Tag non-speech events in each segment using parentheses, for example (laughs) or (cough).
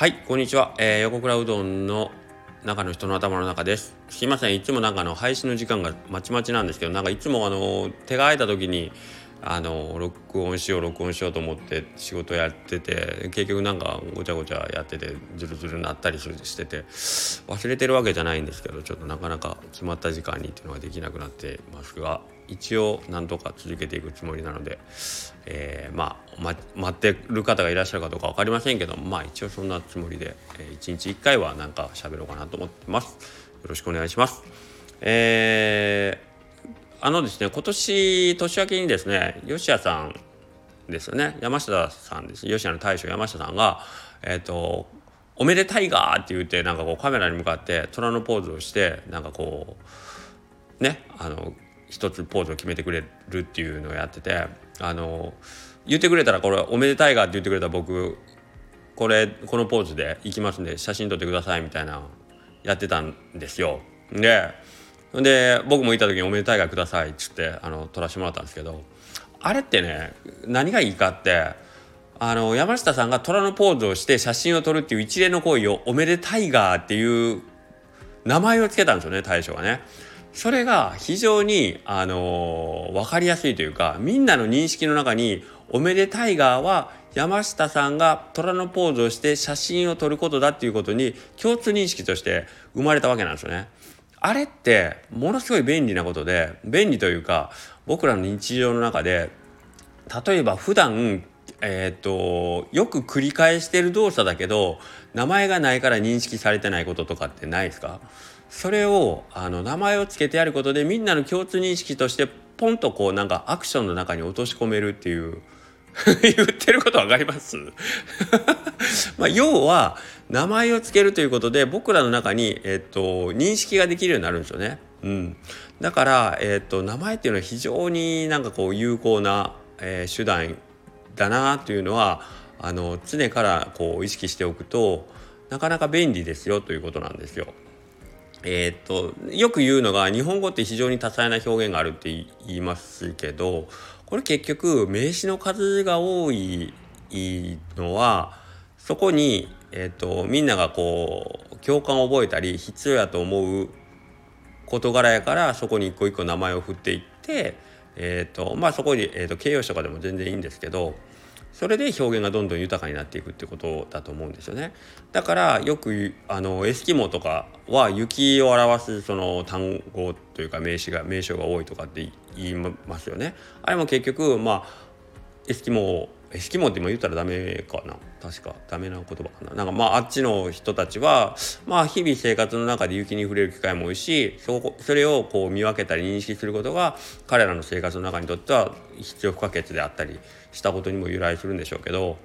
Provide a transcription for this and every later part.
はいこんにちは、えー、横倉うどんの中の人の頭の中です。すいません。いつもなんかの配信の時間がまちまちなんですけどなんかいつもあの手が空いた時にあの録音しよう録音しようと思って仕事やってて結局なんかごちゃごちゃやっててズルズルなったりしてて忘れてるわけじゃないんですけどちょっとなかなか決まった時間にっていうのができなくなってますが一応なんとか続けていくつもりなので、えー、まあ、ま、待ってる方がいらっしゃるかどうか分かりませんけどまあ一応そんなつもりで、えー、1日1回はなんか喋ろうかなと思ってます。よろしくお願いします。えーあのですね今年年明けにですね吉谷さんですよね山下さんです吉谷の大将山下さんがえっ、ー、と「おめでたいが!」って言ってなんかこうカメラに向かって虎のポーズをしてなんかこうねあの一つポーズを決めてくれるっていうのをやっててあの言ってくれたらこれ「おめでたいが!」って言ってくれたら僕これこのポーズで行きますんで写真撮ってくださいみたいなやってたんですよ。でで僕もいた時に「おめでたいがください」っつってあの撮らせてもらったんですけどあれってね何がいいかってあの山下さんが虎のポーズをして写真を撮るっていう一連の行為を「おめでタイガー」っていう名前を付けたんですよね大将がね。それが非常に、あのー、分かりやすいというかみんなの認識の中に「おめでタイガー」は山下さんが虎のポーズをして写真を撮ることだっていうことに共通認識として生まれたわけなんですよね。あれってものすごい便利なことで便利というか僕らの日常の中で例えば普段えーと、よく繰り返してる動作だけど名前がないから認識されてないこととかってないですか？それをあの名前を付けてやることでみんなの共通認識としてポンとこうなんかアクションの中に落とし込めるっていう (laughs) 言ってること分かります？(laughs) まあ要は名前を付けるということで僕らの中に、えっと、認識ができるようになるんですよね。うん、だから、えっと、名前っていうのは非常になんかこう有効な、えー、手段だなというのはあの常からこう意識しておくとなかなか便利ですよということなんですよ。えー、っとよく言うのが日本語って非常に多彩な表現があるって言いますけどこれ結局名詞の数が多いのはそこに、えーと、みんながこう共感を覚えたり必要やと思う事柄やからそこに一個一個名前を振っていって、えーとまあ、そこに、えーと形容詞とかでも全然いいんですけどそれで表現がどんどん豊かになっていくってことだと思うんですよね。だからよくあのエスキモとかは雪を表すその単語というか名詞が名称が多いとかって言いますよね。あれも結局まあエスキモエスキモって今言ったらダメかな確かダメな言葉かななんかまああっちの人たちはまあ日々生活の中で雪に触れる機会も多いしそそれをこう見分けたり認識することが彼らの生活の中にとっては必要不可欠であったりしたことにも由来するんでしょうけど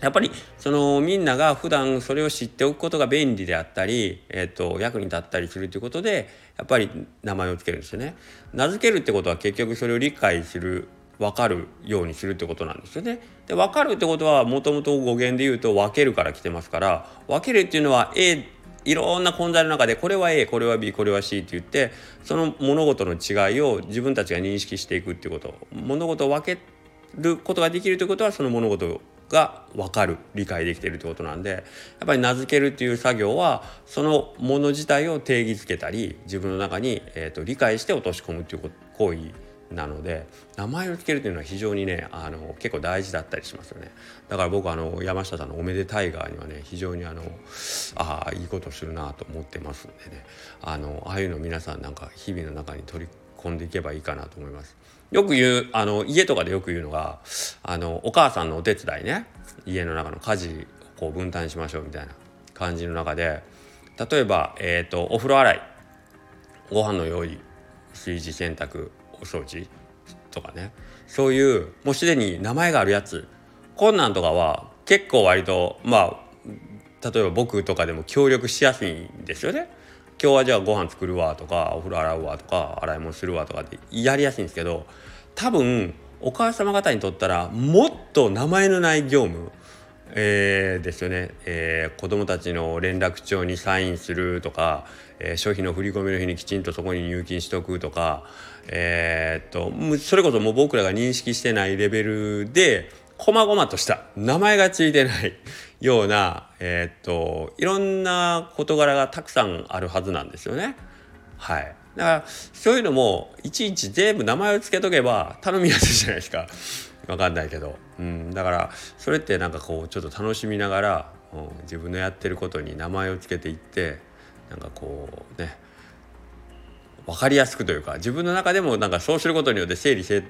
やっぱりそのみんなが普段それを知っておくことが便利であったり、えー、と役に立ったりするということでやっぱり名前を付けるんですよね。名付けるってことは結局それを理解する分かるようにするってことなんですよね。で分かるってことはもともと語源で言うと分けるから来てますから分けるっていうのは A いろんな混在の中でこれは A これは B これは C って言ってその物事の違いを自分たちが認識していくっていうこと物事を分けることができるということはその物事が分かる理解できているということなんでやっぱり名付けるっていう作業はそのもの自体を定義づけたり自分の中に、えーと、理解して落とし込むっていう行為なので名前を付けるというのは非常にねあの結構大事だったりしますよね。だから僕あの山下さんの「おめでたい側」にはね非常にあのああいいことするなと思ってますんでね。あのああいうの皆さんなんか日々の中に取り込んでいけばいいかなと思います。よく言うあの家とかでよく言うのがあのお母さんのお手伝いね。家の中の家事をこう分担しましょうみたいな感じの中で例えば、えーと、お風呂洗い。ご飯の用意炊事洗濯。お掃除？とかね。そういうもうすでに名前があるやつ。こんなんとかは結構割とまあ例えば僕とかでも協力しやすいんですよね。今日はじゃあご飯作るわとかお風呂洗うわとか洗い物するわとかってやりやすいんですけど多分お母様方にとったらもっと名前のない業務えー、ですよね、えー、子どもたちの連絡帳にサインするとか、えー、消費の振り込みの日にきちんとそこに入金しとくとか、えー、っとそれこそもう僕らが認識してないレベルで細々とした名前がついてないような、えー、っといろんな事柄がたくさんあるはずなんですよね。はい、だからそういうのもいちいち全部名前を付けとけば頼みやすいじゃないですか。わかんないけど、うん、だからそれってなんかこうちょっと楽しみながら、うん、自分のやってることに名前を付けていってなんかこうね分かりやすくというか自分の中でもなんかそうすることによって整理整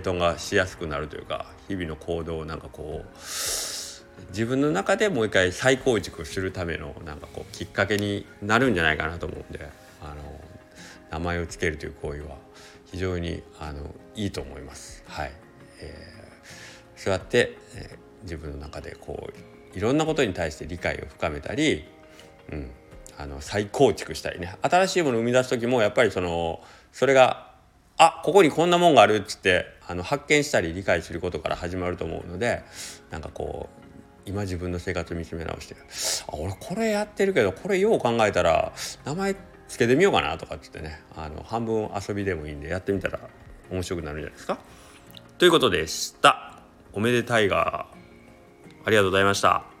頓がしやすくなるというか日々の行動をなんかこう自分の中でもう一回再構築するためのなんかこうきっかけになるんじゃないかなと思うんであの名前を付けるという行為は非常にあのいいと思います。はい、えー、そうやって、えー、自分の中でこういろんなことに対して理解を深めたり、うん、あの再構築したりね新しいものを生み出す時もやっぱりそのそれがあここにこんなもんがあるっつってあの発見したり理解することから始まると思うのでなんかこう今自分の生活見つめ直してあ俺これやってるけどこれよう考えたら名前つけてみようかなとかっつってねあの半分遊びでもいいんでやってみたら面白くなるんじゃないですか。ということでした。おめでたいがありがとうございました。